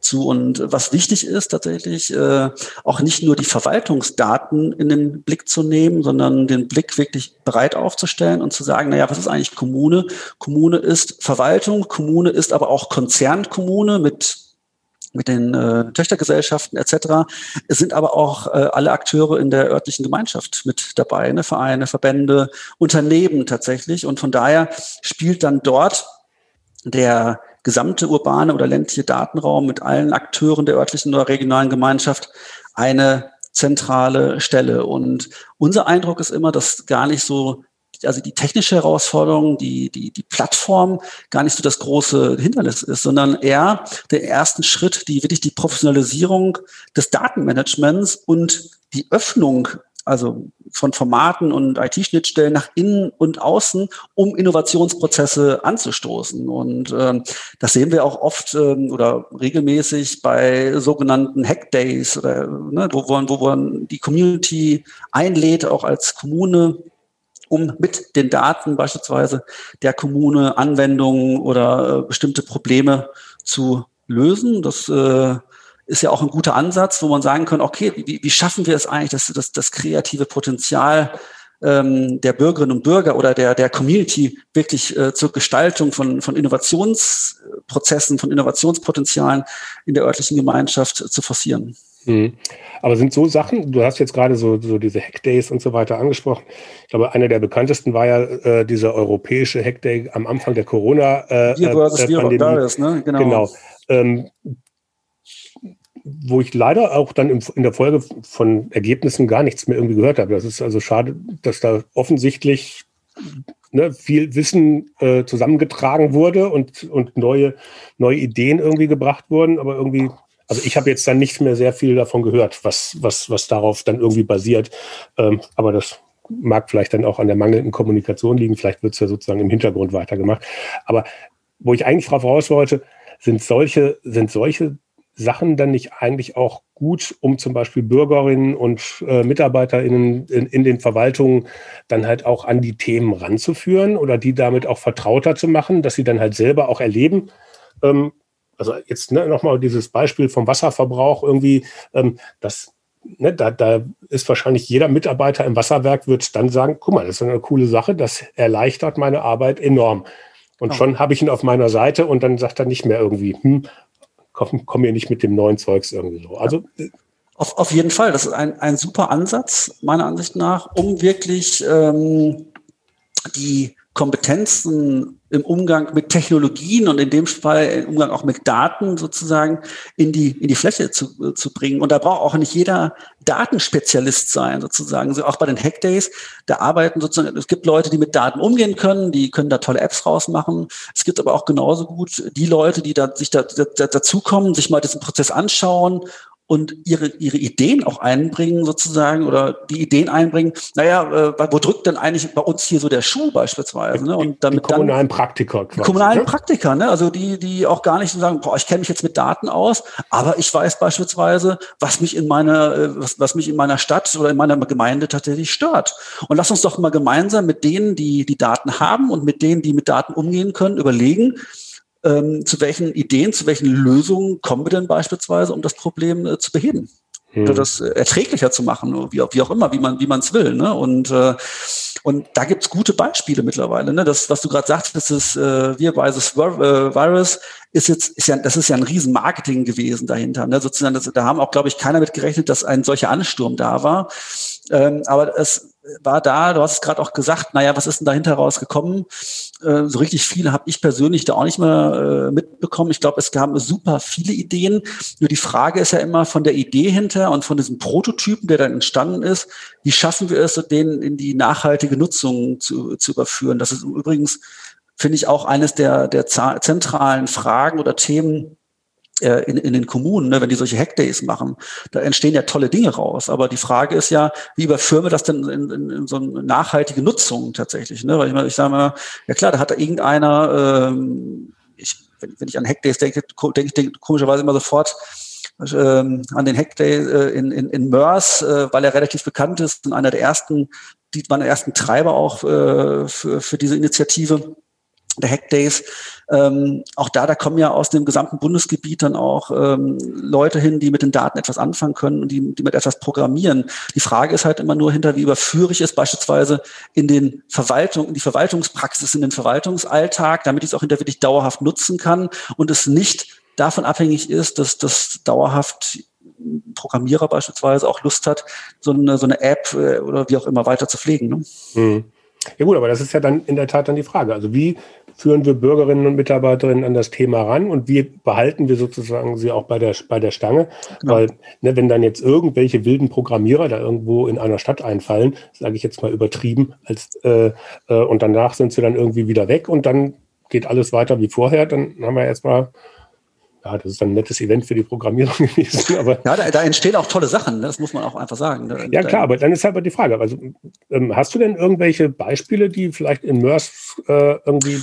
zu. Und was wichtig ist tatsächlich, äh, auch nicht nur die Verwaltungsdaten in den Blick zu nehmen, sondern den Blick wirklich breit aufzustellen und zu sagen, naja, was ist eigentlich Kommune? Kommune ist Verwaltung, Kommune ist aber auch Konzernkommune mit mit den äh, Töchtergesellschaften etc. Es sind aber auch äh, alle Akteure in der örtlichen Gemeinschaft mit dabei, ne? Vereine, Verbände, Unternehmen tatsächlich. Und von daher spielt dann dort der gesamte urbane oder ländliche Datenraum mit allen Akteuren der örtlichen oder regionalen Gemeinschaft eine zentrale Stelle. Und unser Eindruck ist immer, dass gar nicht so also die technische Herausforderung, die, die, die Plattform gar nicht so das große Hindernis ist, sondern eher der ersten Schritt, die wirklich die Professionalisierung des Datenmanagements und die Öffnung also von Formaten und IT-Schnittstellen nach innen und außen, um Innovationsprozesse anzustoßen. Und ähm, das sehen wir auch oft ähm, oder regelmäßig bei sogenannten Hack Days, oder, ne, wo, wo, wo man die Community einlädt, auch als Kommune, um mit den Daten beispielsweise der Kommune Anwendungen oder äh, bestimmte Probleme zu lösen. Das äh, ist ja auch ein guter Ansatz, wo man sagen kann, okay, wie, wie schaffen wir es eigentlich, dass das, das kreative Potenzial ähm, der Bürgerinnen und Bürger oder der, der Community wirklich äh, zur Gestaltung von, von Innovationsprozessen, von Innovationspotenzialen in der örtlichen Gemeinschaft zu forcieren. Mhm. Aber sind so Sachen, du hast jetzt gerade so, so diese Hackdays und so weiter angesprochen. Ich glaube, einer der bekanntesten war ja äh, dieser europäische Hackday am Anfang der Corona-Pandemie. Äh, äh, ne? Genau. genau. Ähm, wo ich leider auch dann in der Folge von Ergebnissen gar nichts mehr irgendwie gehört habe. Das ist also schade, dass da offensichtlich ne, viel Wissen äh, zusammengetragen wurde und, und neue, neue Ideen irgendwie gebracht wurden, aber irgendwie, also ich habe jetzt dann nicht mehr sehr viel davon gehört, was, was, was darauf dann irgendwie basiert. Ähm, aber das mag vielleicht dann auch an der mangelnden Kommunikation liegen, vielleicht wird es ja sozusagen im Hintergrund weitergemacht. Aber wo ich eigentlich darauf raus wollte, sind solche, sind solche Sachen dann nicht eigentlich auch gut, um zum Beispiel Bürgerinnen und äh, MitarbeiterInnen in, in den Verwaltungen dann halt auch an die Themen ranzuführen oder die damit auch vertrauter zu machen, dass sie dann halt selber auch erleben, ähm, also jetzt ne, nochmal dieses Beispiel vom Wasserverbrauch irgendwie, ähm, das, ne, da, da ist wahrscheinlich jeder Mitarbeiter im Wasserwerk wird dann sagen, guck mal, das ist eine coole Sache, das erleichtert meine Arbeit enorm. Und oh. schon habe ich ihn auf meiner Seite und dann sagt er nicht mehr irgendwie, hm, komm, komm mir nicht mit dem neuen Zeugs irgendwie so. Also auf, auf jeden Fall, das ist ein, ein super Ansatz, meiner Ansicht nach, um wirklich ähm, die Kompetenzen im Umgang mit Technologien und in dem Fall im Umgang auch mit Daten sozusagen in die, in die Fläche zu, zu bringen. Und da braucht auch nicht jeder Datenspezialist sein, sozusagen. Also auch bei den Hackdays, da arbeiten sozusagen, es gibt Leute, die mit Daten umgehen können, die können da tolle Apps rausmachen. Es gibt aber auch genauso gut die Leute, die da sich da, da, dazukommen, sich mal diesen Prozess anschauen und ihre, ihre Ideen auch einbringen sozusagen oder die Ideen einbringen, naja, äh, wo drückt denn eigentlich bei uns hier so der Schuh beispielsweise? Ne? Und damit die kommunalen dann, Praktiker. Quasi, kommunalen ne? Praktiker, ne? also die, die auch gar nicht so sagen, boah, ich kenne mich jetzt mit Daten aus, aber ich weiß beispielsweise, was mich in meiner, äh, was, was mich in meiner Stadt oder in meiner Gemeinde tatsächlich stört. Und lass uns doch mal gemeinsam mit denen, die die Daten haben und mit denen, die mit Daten umgehen können, überlegen, ähm, zu welchen Ideen, zu welchen Lösungen kommen wir denn beispielsweise, um das Problem äh, zu beheben? Hm. Oder das äh, erträglicher zu machen, wie, wie auch immer, wie man wie man es will. Ne? Und äh, und da gibt's gute Beispiele mittlerweile. Ne? Das, was du gerade sagst, das ist äh, wir bei das äh, Virus ist jetzt ist ja das ist ja ein riesen Marketing gewesen dahinter. Ne? Sozusagen, das, da haben auch glaube ich keiner mit gerechnet, dass ein solcher Ansturm da war. Ähm, aber es war da, du hast es gerade auch gesagt, naja, was ist denn dahinter rausgekommen? Äh, so richtig viele habe ich persönlich da auch nicht mehr äh, mitbekommen. Ich glaube, es gab super viele Ideen. Nur die Frage ist ja immer von der Idee hinter und von diesem Prototypen, der dann entstanden ist, wie schaffen wir es, den in die nachhaltige Nutzung zu, zu überführen? Das ist übrigens, finde ich, auch eines der, der zentralen Fragen oder Themen, in, in den Kommunen, ne, wenn die solche Hackdays machen, da entstehen ja tolle Dinge raus. Aber die Frage ist ja, wie überführen wir das denn in, in, in so eine nachhaltige Nutzung tatsächlich? Ne? Weil ich, ich sage mal, ja klar, da hat da irgendeiner, ähm, ich, wenn, wenn ich an Hackdays denke, denke ich denke komischerweise immer sofort ähm, an den Hackday äh, in, in, in Mörs, äh, weil er relativ bekannt ist und einer der ersten, die waren der ersten Treiber auch äh, für, für diese Initiative der Hackdays. Ähm, auch da, da kommen ja aus dem gesamten Bundesgebiet dann auch ähm, Leute hin, die mit den Daten etwas anfangen können und die, die mit etwas programmieren. Die Frage ist halt immer nur hinter, wie überführe ich es beispielsweise in den Verwaltung, in die Verwaltungspraxis, in den Verwaltungsalltag, damit ich es auch hinter wirklich dauerhaft nutzen kann und es nicht davon abhängig ist, dass das dauerhaft Programmierer beispielsweise auch Lust hat, so eine, so eine App äh, oder wie auch immer weiter zu pflegen. Ne? Mhm. Ja gut, aber das ist ja dann in der Tat dann die Frage. Also wie führen wir Bürgerinnen und Mitarbeiterinnen an das Thema ran und wie behalten wir sozusagen sie auch bei der, bei der Stange? Genau. Weil, ne, wenn dann jetzt irgendwelche wilden Programmierer da irgendwo in einer Stadt einfallen, sage ich jetzt mal übertrieben, als, äh, äh, und danach sind sie dann irgendwie wieder weg und dann geht alles weiter wie vorher, dann haben wir erstmal ja, das ist ein nettes Event für die Programmierung gewesen. Aber ja, da, da entstehen auch tolle Sachen, ne? das muss man auch einfach sagen. Ne? Ja, klar, aber dann ist halt die Frage. Also, ähm, hast du denn irgendwelche Beispiele, die vielleicht in MERS äh, irgendwie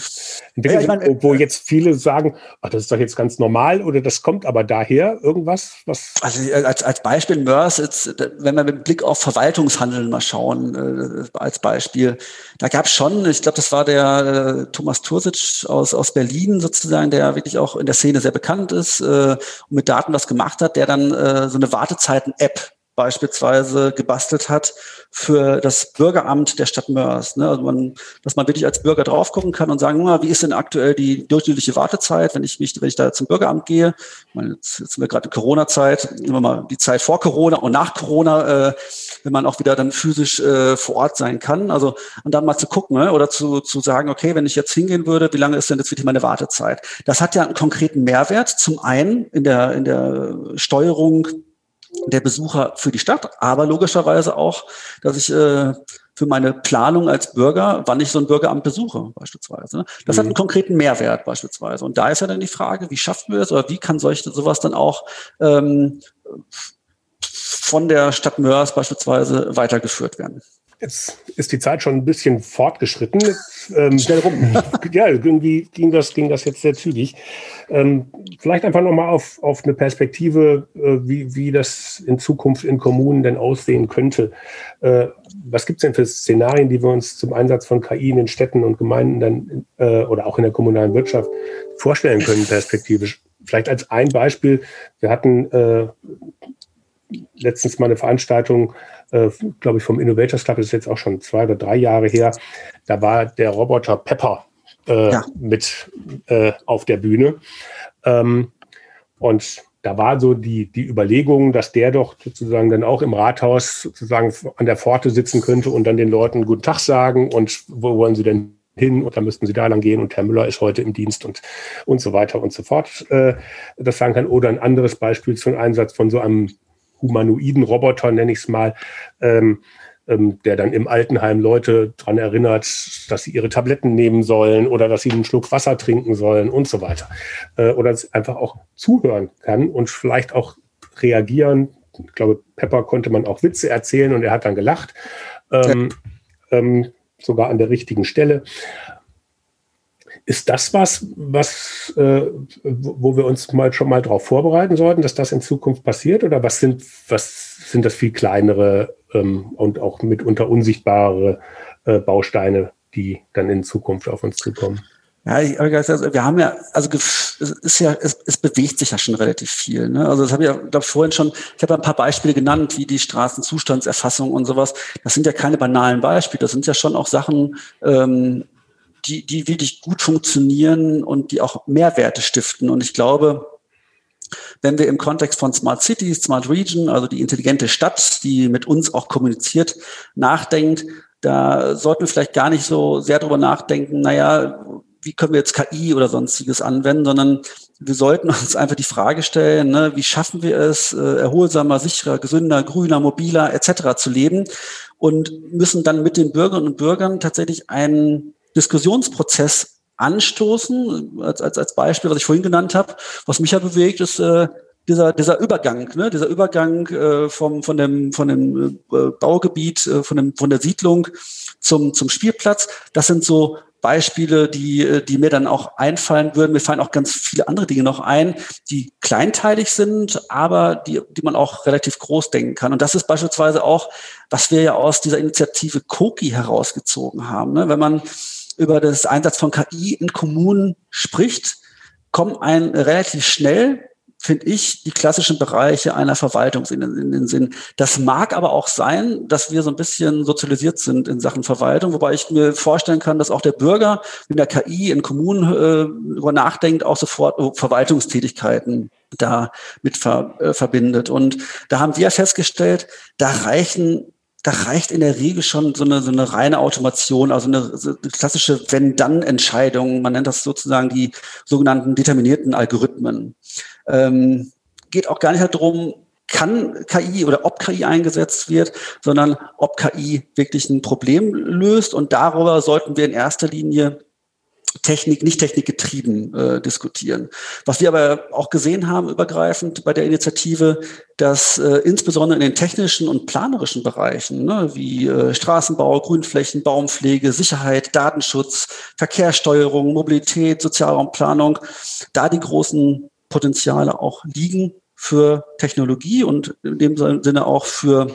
entwickelt ja, ich mein, wo, jetzt viele sagen, ach, das ist doch jetzt ganz normal oder das kommt aber daher irgendwas? Was also äh, als, als Beispiel MERS, jetzt, wenn wir mit Blick auf Verwaltungshandeln mal schauen, äh, als Beispiel, da gab es schon, ich glaube, das war der äh, Thomas Tursic aus, aus Berlin sozusagen, der wirklich auch in der Szene sehr bekannt ist äh, und mit Daten was gemacht hat, der dann äh, so eine Wartezeiten-App beispielsweise gebastelt hat für das Bürgeramt der Stadt Mörs. Ne? Also man, dass man wirklich als Bürger drauf gucken kann und sagen, na, wie ist denn aktuell die durchschnittliche Wartezeit, wenn ich mich, wenn ich da zum Bürgeramt gehe? Ich meine, jetzt, jetzt sind wir gerade in Corona-Zeit, nehmen wir mal die Zeit vor Corona und nach Corona, äh, wenn man auch wieder dann physisch äh, vor Ort sein kann. Also und dann mal zu gucken ne? oder zu, zu sagen, okay, wenn ich jetzt hingehen würde, wie lange ist denn jetzt wirklich meine Wartezeit? Das hat ja einen konkreten Mehrwert. Zum einen in der in der Steuerung der Besucher für die Stadt, aber logischerweise auch, dass ich äh, für meine Planung als Bürger, wann ich so ein Bürgeramt besuche, beispielsweise. Das mhm. hat einen konkreten Mehrwert beispielsweise. Und da ist ja dann die Frage, wie schaffen wir es oder wie kann solch, sowas dann auch ähm, von der Stadt Mörs beispielsweise weitergeführt werden? Jetzt ist die Zeit schon ein bisschen fortgeschritten. ähm, Schnell rum. ja, irgendwie ging das, ging das jetzt sehr zügig. Ähm, vielleicht einfach nochmal auf, auf eine Perspektive, äh, wie, wie das in Zukunft in Kommunen denn aussehen könnte. Äh, was gibt es denn für Szenarien, die wir uns zum Einsatz von KI in den Städten und Gemeinden dann äh, oder auch in der kommunalen Wirtschaft vorstellen können, perspektivisch? Vielleicht als ein Beispiel. Wir hatten äh, letztens mal eine Veranstaltung äh, glaube ich, vom Innovators Club, das ist jetzt auch schon zwei oder drei Jahre her. Da war der Roboter Pepper äh, ja. mit äh, auf der Bühne. Ähm, und da war so die, die Überlegung, dass der doch sozusagen dann auch im Rathaus sozusagen an der Pforte sitzen könnte und dann den Leuten Guten Tag sagen und wo wollen sie denn hin und da müssten Sie da lang gehen und Herr Müller ist heute im Dienst und, und so weiter und so fort äh, das sagen kann. Oder ein anderes Beispiel zum Einsatz von so einem humanoiden Roboter, nenne ich es mal, ähm, ähm, der dann im Altenheim Leute daran erinnert, dass sie ihre Tabletten nehmen sollen oder dass sie einen Schluck Wasser trinken sollen und so weiter. Äh, oder einfach auch zuhören kann und vielleicht auch reagieren. Ich glaube, Pepper konnte man auch Witze erzählen und er hat dann gelacht. Ähm, ja. ähm, sogar an der richtigen Stelle. Ist das was, was, äh, wo wir uns mal schon mal darauf vorbereiten sollten, dass das in Zukunft passiert? Oder was sind, was sind das viel kleinere ähm, und auch mitunter unsichtbare äh, Bausteine, die dann in Zukunft auf uns zukommen? Ja, ich, also wir haben ja, also es ist ja, es, es bewegt sich ja schon relativ viel. Ne? Also das habe ich ja, glaube vorhin schon, ich habe ein paar Beispiele genannt, wie die Straßenzustandserfassung und sowas. Das sind ja keine banalen Beispiele, das sind ja schon auch Sachen, ähm, die, die wirklich gut funktionieren und die auch Mehrwerte stiften. Und ich glaube, wenn wir im Kontext von Smart City, Smart Region, also die intelligente Stadt, die mit uns auch kommuniziert, nachdenkt, da sollten wir vielleicht gar nicht so sehr drüber nachdenken, naja, wie können wir jetzt KI oder sonstiges anwenden, sondern wir sollten uns einfach die Frage stellen, ne, wie schaffen wir es, äh, erholsamer, sicherer, gesünder, grüner, mobiler etc. zu leben und müssen dann mit den Bürgerinnen und Bürgern tatsächlich einen Diskussionsprozess anstoßen, als, als, als Beispiel, was ich vorhin genannt habe. Was mich ja bewegt, ist äh, dieser, dieser Übergang, ne? dieser Übergang äh, vom, von dem, von dem äh, Baugebiet, äh, von, dem, von der Siedlung zum, zum Spielplatz. Das sind so Beispiele, die, äh, die mir dann auch einfallen würden. Mir fallen auch ganz viele andere Dinge noch ein, die kleinteilig sind, aber die, die man auch relativ groß denken kann. Und das ist beispielsweise auch, was wir ja aus dieser Initiative Koki herausgezogen haben. Ne? Wenn man über das Einsatz von KI in Kommunen spricht, kommt ein relativ schnell finde ich, die klassischen Bereiche einer Verwaltung in, in, den Sinn. Das mag aber auch sein, dass wir so ein bisschen sozialisiert sind in Sachen Verwaltung, wobei ich mir vorstellen kann, dass auch der Bürger mit der KI in Kommunen äh, über nachdenkt, auch sofort Verwaltungstätigkeiten da mit ver, äh, verbindet. Und da haben wir festgestellt, da reichen da reicht in der Regel schon so eine, so eine reine Automation, also eine, so eine klassische Wenn-Dann-Entscheidung. Man nennt das sozusagen die sogenannten determinierten Algorithmen. Ähm, geht auch gar nicht darum, kann KI oder ob KI eingesetzt wird, sondern ob KI wirklich ein Problem löst. Und darüber sollten wir in erster Linie Technik, nicht technikgetrieben äh, diskutieren. Was wir aber auch gesehen haben, übergreifend bei der Initiative, dass äh, insbesondere in den technischen und planerischen Bereichen, ne, wie äh, Straßenbau, Grünflächen, Baumpflege, Sicherheit, Datenschutz, Verkehrssteuerung, Mobilität, Sozialraumplanung, da die großen Potenziale auch liegen für Technologie und in dem Sinne auch für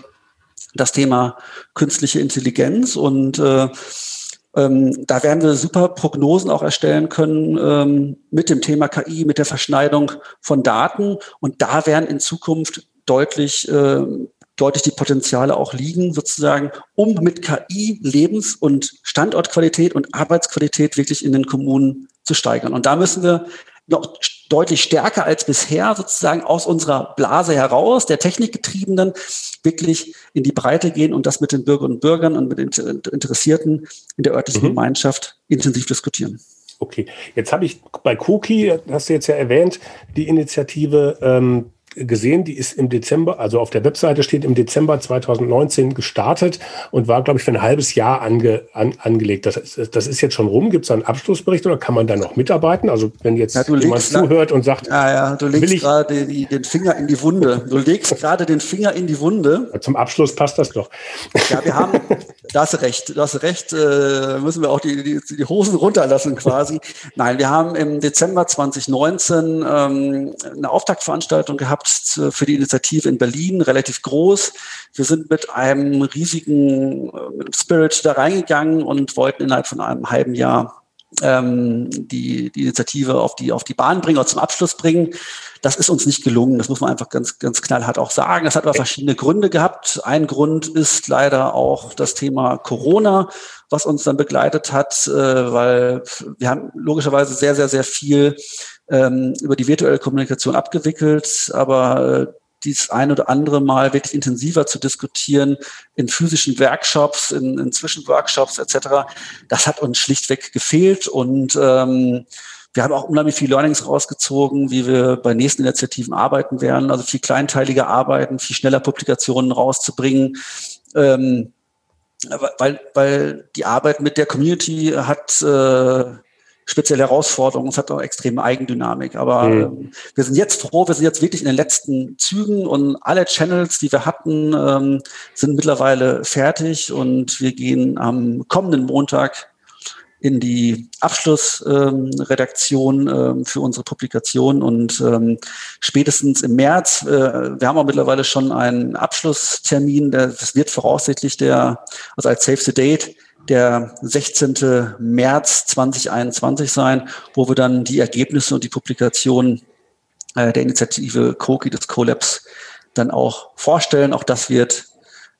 das Thema künstliche Intelligenz und äh, ähm, da werden wir super Prognosen auch erstellen können ähm, mit dem Thema KI, mit der Verschneidung von Daten. Und da werden in Zukunft deutlich, äh, deutlich die Potenziale auch liegen, sozusagen, um mit KI Lebens- und Standortqualität und Arbeitsqualität wirklich in den Kommunen zu steigern. Und da müssen wir noch deutlich stärker als bisher sozusagen aus unserer Blase heraus, der Technikgetriebenen, wirklich in die Breite gehen und das mit den Bürgerinnen und Bürgern und mit den Interessierten in der örtlichen mhm. Gemeinschaft intensiv diskutieren. Okay, jetzt habe ich bei Cookie, hast du jetzt ja erwähnt, die Initiative ähm, gesehen, die ist im Dezember, also auf der Webseite steht im Dezember 2019 gestartet und war, glaube ich, für ein halbes Jahr ange, an, angelegt. Das, ist, das ist jetzt schon rum. Gibt es da einen Abschlussbericht oder kann man da noch mitarbeiten? Also wenn jetzt ja, jemand zuhört und sagt, ja, ja, du legst gerade den Finger in die Wunde. Du legst gerade den Finger in die Wunde. Ja, zum Abschluss passt das doch. Ja, wir haben, da hast du recht, da hast du recht, äh, müssen wir auch die, die, die Hosen runterlassen quasi. Nein, wir haben im Dezember 2019 ähm, eine Auftaktveranstaltung gehabt gehabt für die Initiative in Berlin, relativ groß. Wir sind mit einem riesigen äh, Spirit da reingegangen und wollten innerhalb von einem halben Jahr ähm, die, die Initiative auf die, auf die Bahn bringen oder zum Abschluss bringen. Das ist uns nicht gelungen. Das muss man einfach ganz, ganz knallhart auch sagen. Das hat aber verschiedene Gründe gehabt. Ein Grund ist leider auch das Thema Corona, was uns dann begleitet hat, äh, weil wir haben logischerweise sehr, sehr, sehr viel ähm, über die virtuelle Kommunikation abgewickelt, aber äh, dies ein oder andere Mal wirklich intensiver zu diskutieren in physischen Workshops, in, in Zwischenworkshops etc. Das hat uns schlichtweg gefehlt und ähm, wir haben auch unheimlich viel Learnings rausgezogen, wie wir bei nächsten Initiativen arbeiten werden, also viel kleinteiliger arbeiten, viel schneller Publikationen rauszubringen. Ähm, weil, weil die Arbeit mit der Community hat äh, spezielle Herausforderungen, es hat auch extreme Eigendynamik. Aber mhm. äh, wir sind jetzt froh, wir sind jetzt wirklich in den letzten Zügen und alle Channels, die wir hatten, ähm, sind mittlerweile fertig und wir gehen am kommenden Montag in die Abschlussredaktion ähm, für unsere Publikation und ähm, spätestens im März, äh, wir haben auch mittlerweile schon einen Abschlusstermin, der, das wird voraussichtlich der, also als Save the Date, der 16. März 2021 sein, wo wir dann die Ergebnisse und die Publikation äh, der Initiative Koki des Collabs dann auch vorstellen. Auch das wird,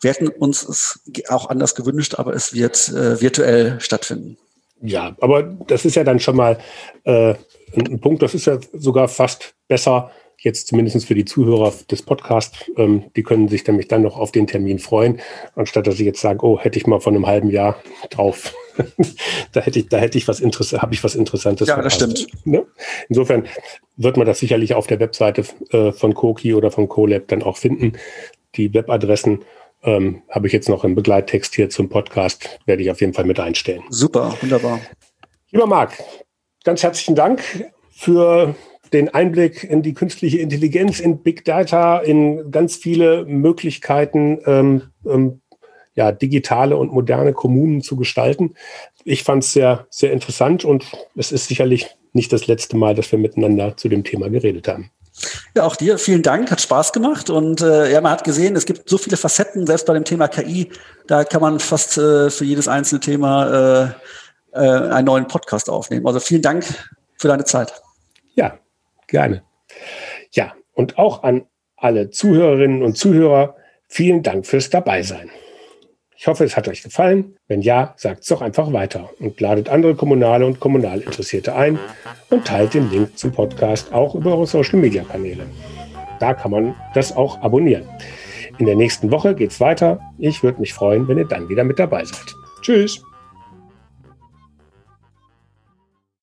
wir hätten uns es auch anders gewünscht, aber es wird äh, virtuell stattfinden. Ja, aber das ist ja dann schon mal äh, ein Punkt, das ist ja sogar fast besser, jetzt zumindest für die Zuhörer des Podcasts. Ähm, die können sich nämlich dann noch auf den Termin freuen, anstatt dass sie jetzt sagen, oh, hätte ich mal von einem halben Jahr drauf. da hätte ich, da hätte ich was Interessantes, habe ich was Interessantes. Ja, das stimmt. Ne? Insofern wird man das sicherlich auf der Webseite äh, von Koki oder von CoLab dann auch finden. Die Webadressen ähm, habe ich jetzt noch im Begleittext hier zum Podcast, werde ich auf jeden Fall mit einstellen. Super, wunderbar. Lieber Marc, ganz herzlichen Dank für den Einblick in die künstliche Intelligenz, in Big Data, in ganz viele Möglichkeiten, ähm, ähm, ja, digitale und moderne Kommunen zu gestalten. Ich fand es sehr, sehr interessant und es ist sicherlich nicht das letzte Mal, dass wir miteinander zu dem Thema geredet haben. Ja, auch dir vielen Dank, hat Spaß gemacht und äh, ja, man hat gesehen, es gibt so viele Facetten, selbst bei dem Thema KI, da kann man fast äh, für jedes einzelne Thema äh, äh, einen neuen Podcast aufnehmen. Also vielen Dank für deine Zeit. Ja, gerne. Ja, und auch an alle Zuhörerinnen und Zuhörer, vielen Dank fürs Dabeisein. Ich hoffe, es hat euch gefallen. Wenn ja, sagt es doch einfach weiter und ladet andere Kommunale und Kommunalinteressierte ein und teilt den Link zum Podcast auch über eure Social-Media-Kanäle. Da kann man das auch abonnieren. In der nächsten Woche geht es weiter. Ich würde mich freuen, wenn ihr dann wieder mit dabei seid. Tschüss.